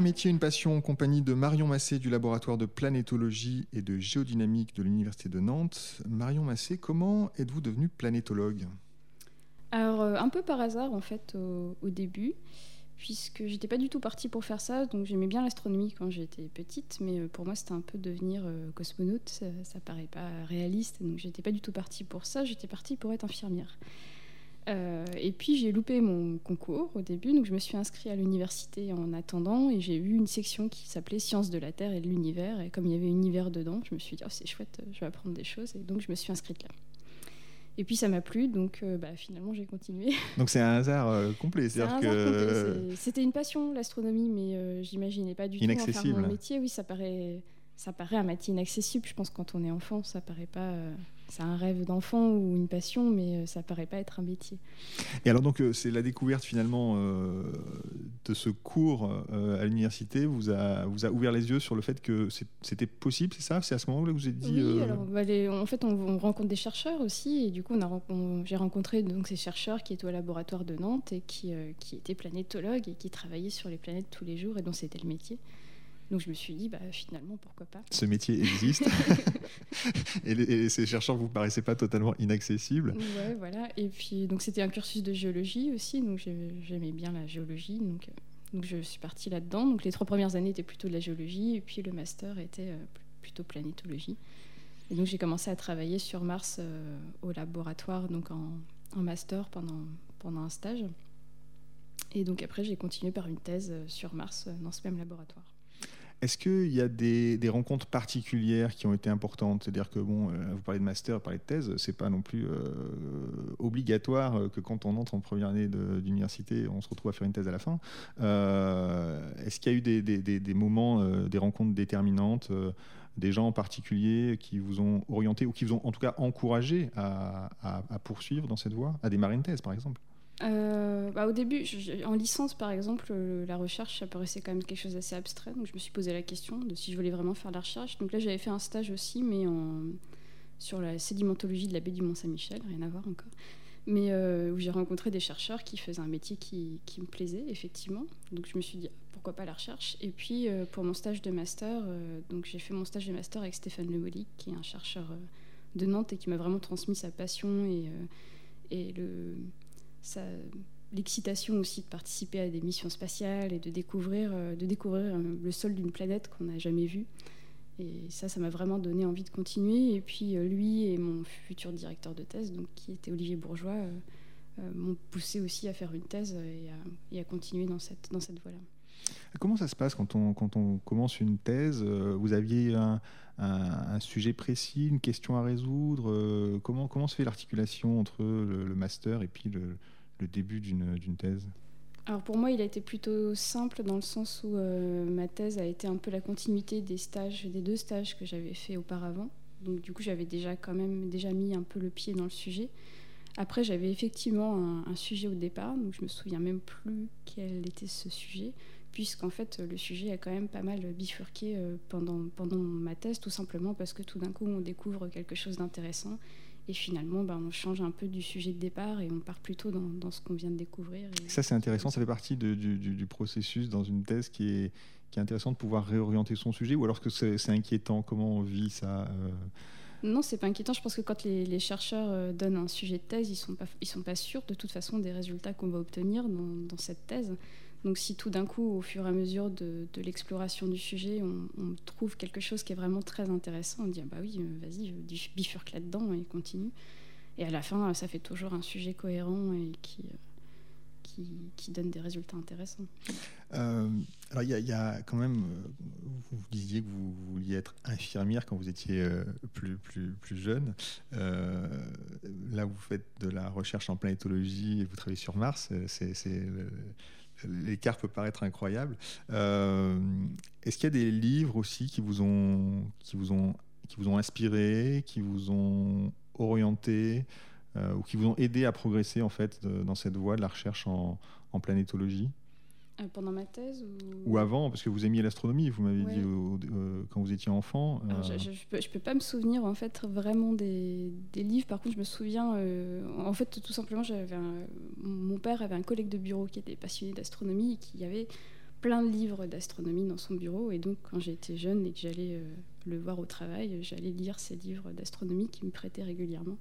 un métier, une passion en compagnie de Marion Massé du laboratoire de planétologie et de géodynamique de l'Université de Nantes. Marion Massé, comment êtes-vous devenue planétologue? Alors, euh, un peu par hasard en fait au, début, puisque j'étais pas du tout partie pour faire ça, donc j'aimais bien l'astronomie quand j'étais petite, mais euh, pour moi c'était un peu devenir euh, cosmonaute, ça, ça paraît pas réaliste, donc j'étais pas du tout partie pour ça, j'étais partie pour être infirmière. Euh, et puis j'ai loupé mon concours au début, donc je me suis inscrite à l'université en attendant et j'ai eu une section qui s'appelait Sciences de la Terre et de l'univers. Et comme il y avait univers dedans, je me suis dit oh, c'est chouette, je vais apprendre des choses. Et donc je me suis inscrite là. Et puis ça m'a plu, donc euh, bah, finalement j'ai continué. Donc c'est un hasard euh, complet. Que... C'était une passion l'astronomie, mais j'imaginais pas du tout en faire mon métier. Oui, ça paraît, ça paraît un métier inaccessible. Je pense quand on est enfant, ça paraît pas c'est un rêve d'enfant ou une passion, mais euh, ça paraît pas être un métier. Et alors donc euh, c'est la découverte finalement euh, de ce cours à l'université vous a vous a ouvert les yeux sur le fait que c'était possible, c'est ça? C'est à ce moment-là que vous avez dit. Oui, alors bah, en fait on, rencontre des chercheurs aussi et du coup j'ai rencontré donc ces chercheurs qui étaient au laboratoire de Nantes et qui qui étaient planétologues et qui travaillaient sur les planètes tous les jours et dont c'était le métier. Donc je me suis dit, bah, finalement, pourquoi pas. Ce métier existe. et, ces chercheurs vous paraissaient pas totalement inaccessibles. Ouais, voilà. Et puis, donc c'était un cursus de géologie aussi, donc j'aimais bien la géologie. Donc, euh, donc je suis partie là-dedans. Donc les trois premières années étaient plutôt de la géologie, et puis le master était euh, plutôt planétologie. Et donc j'ai commencé à travailler sur Mars euh, au laboratoire, donc en, en, master pendant, pendant un stage. Et donc après j'ai continué par une thèse sur Mars dans ce même laboratoire. Est-ce qu'il y a des, rencontres particulières qui ont été importantes? C'est-à-dire que, bon, euh, vous parlez de master, vous parlez de thèse, c'est pas non plus euh, obligatoire euh, que quand on entre en première année d'université, on se retrouve à faire une thèse à la fin. Est-ce qu'il y a eu des, moments, des rencontres déterminantes des gens en particulier qui vous ont orienté ou qui vous ont en tout cas encouragé à, à, à poursuivre dans cette voie, à démarrer une thèse par exemple? Euh, bah, au début, en licence par exemple, euh, la recherche, ça quand même quelque chose d'assez abstrait. Donc je me suis posé la question de si je voulais vraiment faire la recherche. Donc là, j'avais fait un stage aussi, mais en, sur la sédimentologie de la baie du Mont-Saint-Michel, rien à voir encore. Mais euh, où j'ai rencontré des chercheurs qui faisaient un métier qui, me plaisait, effectivement. Donc je me suis dit, pourquoi pas la recherche? Et puis pour mon stage de master, donc j'ai fait mon stage de master avec Stéphane Lemolic, qui est un chercheur de Nantes et qui m'a vraiment transmis sa passion et le l'excitation aussi de participer à des missions spatiales et de découvrir, euh, de découvrir euh, le sol d'une planète qu'on n'a jamais vue. Et ça, ça m'a vraiment donné envie de continuer. Et puis euh, lui et mon futur directeur de thèse, donc, qui était Olivier Bourgeois, m'ont poussé aussi à faire une thèse et à, continuer dans cette, dans cette voie-là. Comment ça se passe quand on, commence une thèse Vous aviez un, sujet précis, une question à résoudre comment, comment se fait l'articulation entre le, master et puis le, début d'une thèse? Alors pour moi, il a été plutôt simple dans le sens où euh, ma thèse a été un peu la continuité des deux stages que j'avais fait auparavant. Donc du coup, j'avais déjà quand même déjà mis un peu le pied dans le sujet. Après, j'avais effectivement un, sujet au départ, donc je me souviens même plus quel était ce sujet, puisqu'en fait le sujet a quand même pas mal bifurqué euh, pendant pendant ma thèse, tout simplement parce que tout d'un coup on découvre quelque chose d'intéressant et finalement, bah, on change un peu du sujet de départ et on part plutôt dans, ce qu'on vient de découvrir. ça, c'est intéressant. Ça fait partie du, processus dans une thèse qui est, qui est intéressant de pouvoir réorienter son sujet ou alors que c'est inquiétant? Comment on vit ça euh? Non, c'est pas inquiétant. Je pense que quand les, chercheurs euh, donnent un sujet de thèse, ils sont pas, ils sont pas sûrs de toute façon des résultats qu'on va obtenir dans, dans cette thèse. Donc si tout d'un coup, au fur et à mesure de, l'exploration du sujet, on, trouve quelque chose qui est vraiment très intéressant, on dit ah bah oui, euh, vas-y, bifurque là-dedans et continue. Et à la fin, ça fait toujours un sujet cohérent et qui, euh, donne des résultats intéressants. Euh, alors il y, a quand même, vous disiez que vous vouliez être infirmière quand vous étiez plus, plus, plus jeune. là, vous faites de la recherche en planétologie et vous travaillez sur Mars. C'est l'écart peut paraître incroyable. Euh, est-ce qu'il y a des livres aussi qui vous ont, qui vous ont, qui vous ont inspiré, qui vous ont orienté euh, ou qui vous ont aidé à progresser en fait dans cette voie de la recherche en planétologie? Euh, pendant ma thèse ou... avant, parce que vous aimiez l'astronomie, vous m'avez dit euh, quand vous étiez enfant. Euh. je ne peux, pas me souvenir en fait vraiment des, des, livres. Par contre, je me souviens, en fait, tout simplement, j'avais mon père avait un collègue de bureau qui était passionné d'astronomie et qui avait plein de livres d'astronomie dans son bureau. Et donc, quand j'étais jeune et que j'allais le voir au travail, j'allais lire ces livres d'astronomie qu'il me prêtait régulièrement.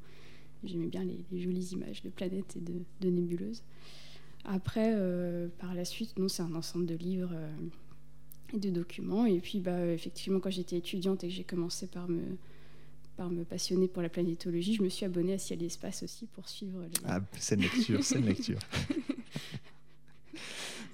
J'aimais bien les, jolies images de planètes et de, nébuleuses. Après, euh, par la suite, non, c'est un ensemble de livres euh, et de documents. Et puis, bah, effectivement, quand j'étais étudiante et que j'ai commencé par me, par me passionner pour la planétologie, je me suis abonnée à Ciel et Espace aussi pour suivre les... Ah, c'est une lecture, c'est une lecture.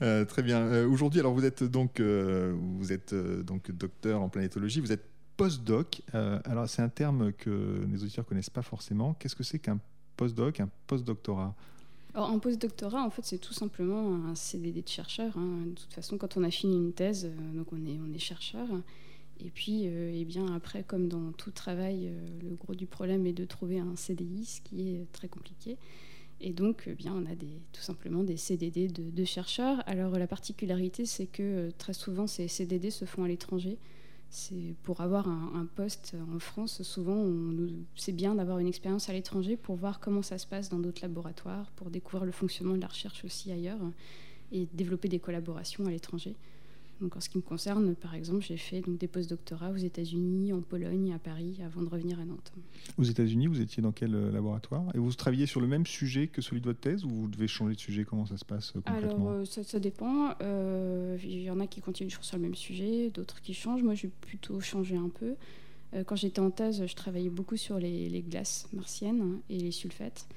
Euh, très bien. Euh, aujourd'hui, alors vous êtes donc, euh, vous êtes donc docteur en planétologie. Vous êtes postdoc. alors c'est un terme que les auditeurs connaissent pas forcément. Qu'est-ce que c'est qu'un postdoc, un postdoctorat? Alors, un postdoctorat, en fait, c'est tout simplement un CDD de chercheur. Hein. De toute façon, quand on a fini une thèse, donc on est, chercheur. Et puis, eh bien, après, comme dans tout travail, le gros du problème est de trouver un CDI, ce qui est très compliqué. Et donc, eh bien, on a des, tout simplement des CDD de, chercheurs. Alors, la particularité, c'est que euh, très souvent, ces CDD se font à l'étranger. C'est pour avoir un, poste en France, souvent, c'est bien d'avoir une expérience à l'étranger pour voir comment ça se passe dans d'autres laboratoires, pour découvrir le fonctionnement de la recherche aussi ailleurs et développer des collaborations à l'étranger. Donc en ce qui me concerne, par exemple, j'ai fait donc, des post-doctorats aux États-Unis, en Pologne, à Paris, avant de revenir à Nantes. Aux États-Unis, vous étiez dans quel euh, laboratoire? Et vous travailliez sur le même sujet que celui de votre thèse ou vous devez changer de sujet? Comment ça se passe euh, concrètement? Alors, euh, ça, dépend. Il y en a qui continuent sur le même sujet, d'autres qui changent. Moi, j'ai plutôt changé un peu. quand j'étais en thèse, je travaillais beaucoup sur les, les glaces martiennes et les sulfates.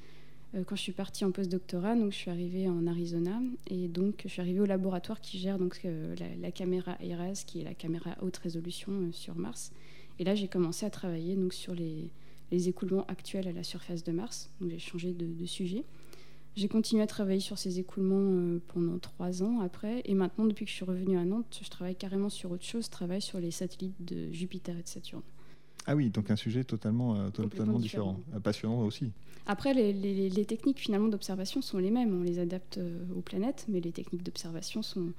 Euh, quand je suis partie en post-doctorat, donc je suis arrivée en Arizona et donc je suis arrivée au laboratoire qui gère donc euh, la, caméra ERAS, qui est la caméra haute résolution euh, sur Mars. Et là, j'ai commencé à travailler donc sur les, écoulements actuels à la surface de Mars. Donc j'ai changé de, sujet. J'ai continué à travailler sur ces écoulements pendant trois ans après. Et maintenant, depuis que je suis revenue à Nantes, je travaille carrément sur autre chose. Je travaille sur les satellites de Jupiter et de Saturne. Ah oui, donc un sujet totalement, totalement différent. Passionnant aussi. Après, les, techniques finalement d'observation sont les mêmes. On les adapte euh, aux planètes, mais les techniques d'observation sont,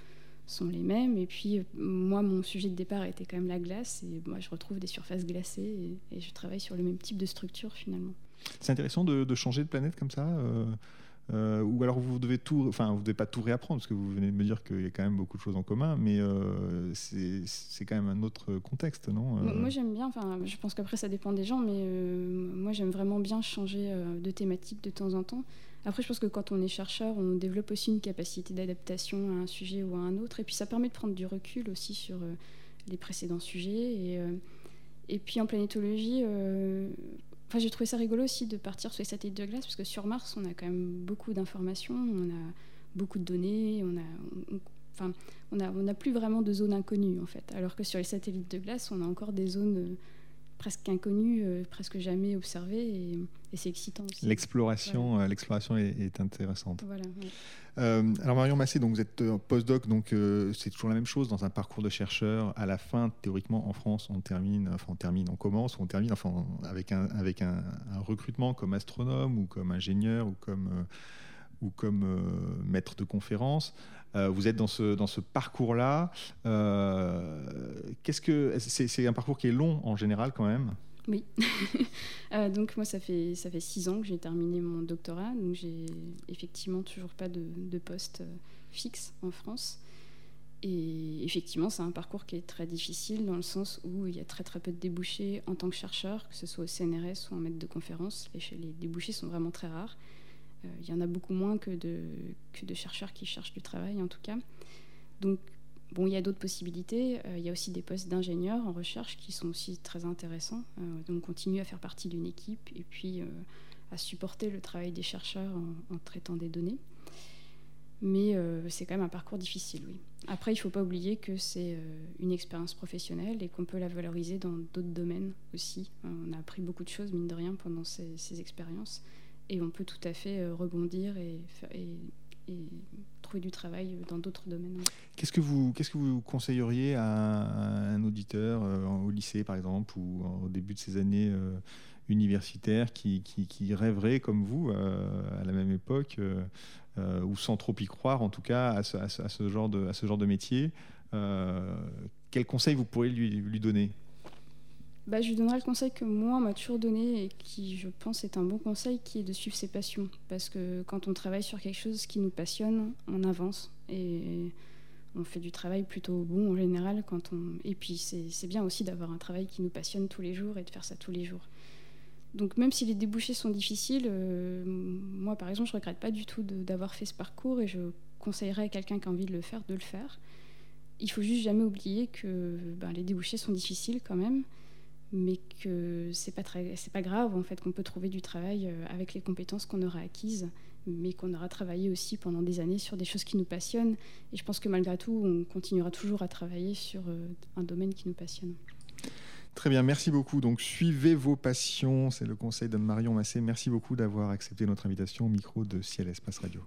sont les mêmes. Et puis, euh, moi, mon sujet de départ était quand même la glace. Et moi, je retrouve des surfaces glacées et, je travaille sur le même type de structure finalement. C'est intéressant de, changer de planète comme ça euh, euh, ou alors vous devez tout, enfin vous devez pas tout réapprendre parce que vous venez de me dire qu'il y a quand même beaucoup de choses en commun, mais euh, c'est quand même un autre contexte, non euh? Moi j'aime bien, enfin je pense qu'après ça dépend des gens, mais moi j'aime vraiment bien changer de thématique de temps en temps. Après je pense que quand on est chercheur, on développe aussi une capacité d'adaptation à un sujet ou à un autre, et puis ça permet de prendre du recul aussi sur les précédents sujets. Et, et puis en planétologie, Enfin, j'ai trouvé ça rigolo aussi de partir sur les satellites de glace, parce que sur Mars, on a quand même beaucoup d'informations, on a beaucoup de données, on a, enfin, on n'a on a plus vraiment de zones inconnues, en fait. Alors que sur les satellites de glace, on a encore des zones euh, presque inconnues, euh, presque jamais observées, et, c'est excitant aussi. L'exploration, euh, l'exploration est, intéressante. Voilà, euh, alors Marion Massé, donc vous êtes postdoc, donc c'est toujours la même chose dans un parcours de chercheur. À la fin, théoriquement, en France, on termine, enfin on termine, on commence, on termine, enfin avec un avec un, recrutement comme astronome ou comme ingénieur ou comme ou comme maître de conférence. Euh, vous êtes dans ce, dans ce parcours-là. Euh, qu'est-ce que c'est, un parcours qui est long en général quand même? Oui. Euh, donc moi, ça fait, ça fait six ans que j'ai terminé mon doctorat. Donc j'ai effectivement toujours pas de, de poste fixe en France. Et effectivement, c'est un parcours qui est très difficile dans le sens où il y a très très peu de débouchés en tant que chercheur, que ce soit au CNRS ou en maître de conférence. Les, les débouchés sont vraiment très rares. Euh, il y en a beaucoup moins que de, chercheurs qui cherchent du travail, en tout cas. Donc, bon, il y a d'autres possibilités. Euh, il y a aussi des postes d'ingénieurs en recherche qui sont aussi très intéressants. Euh, donc, on continue à faire partie d'une équipe et puis à supporter le travail des chercheurs en, traitant des données. Mais c'est quand même un parcours difficile, oui. Après, il ne faut pas oublier que c'est une expérience professionnelle et qu'on peut la valoriser dans d'autres domaines aussi. on a appris beaucoup de choses, mine de rien, pendant ces expériences et on peut tout à fait euh, rebondir et, trouver du travail dans d'autres domaines. Qu'est-ce que vous, qu'est-ce que vous conseilleriez à un, auditeur euh, au lycée, par exemple, ou au début de ses années euh, universitaires qui, qui, rêverait, comme vous, à la même époque, ou sans trop y croire, en tout cas, à ce, genre, de, à ce genre de métier Quels conseils vous pourriez lui, lui donner? Bah, je lui donnerai le conseil que moi, on m'a toujours donné et qui, je pense, est un bon conseil, qui est de suivre ses passions. Parce que quand on travaille sur quelque chose qui nous passionne, on avance et on fait du travail plutôt bon en général quand on. Et puis c'est bien aussi d'avoir un travail qui nous passionne tous les jours et de faire ça tous les jours. Donc même si les débouchés sont difficiles, euh, moi par exemple je regrette pas du tout d'avoir fait ce parcours et je conseillerais à quelqu'un qui a envie de le faire de le faire. Il faut juste jamais oublier que ben, les débouchés sont difficiles quand même, mais que c'est pas pas grave en fait qu'on peut trouver du travail euh, avec les compétences qu'on aura acquises mais qu'on aura travaillé aussi pendant des années sur des choses qui nous passionnent. Et je pense que malgré tout, on continuera toujours à travailler sur euh, un domaine qui nous passionne. Très bien, merci beaucoup. Donc suivez vos passions, c'est le conseil de Marion Massé. Merci beaucoup d'avoir accepté notre invitation au micro de Ciel Espace Radio.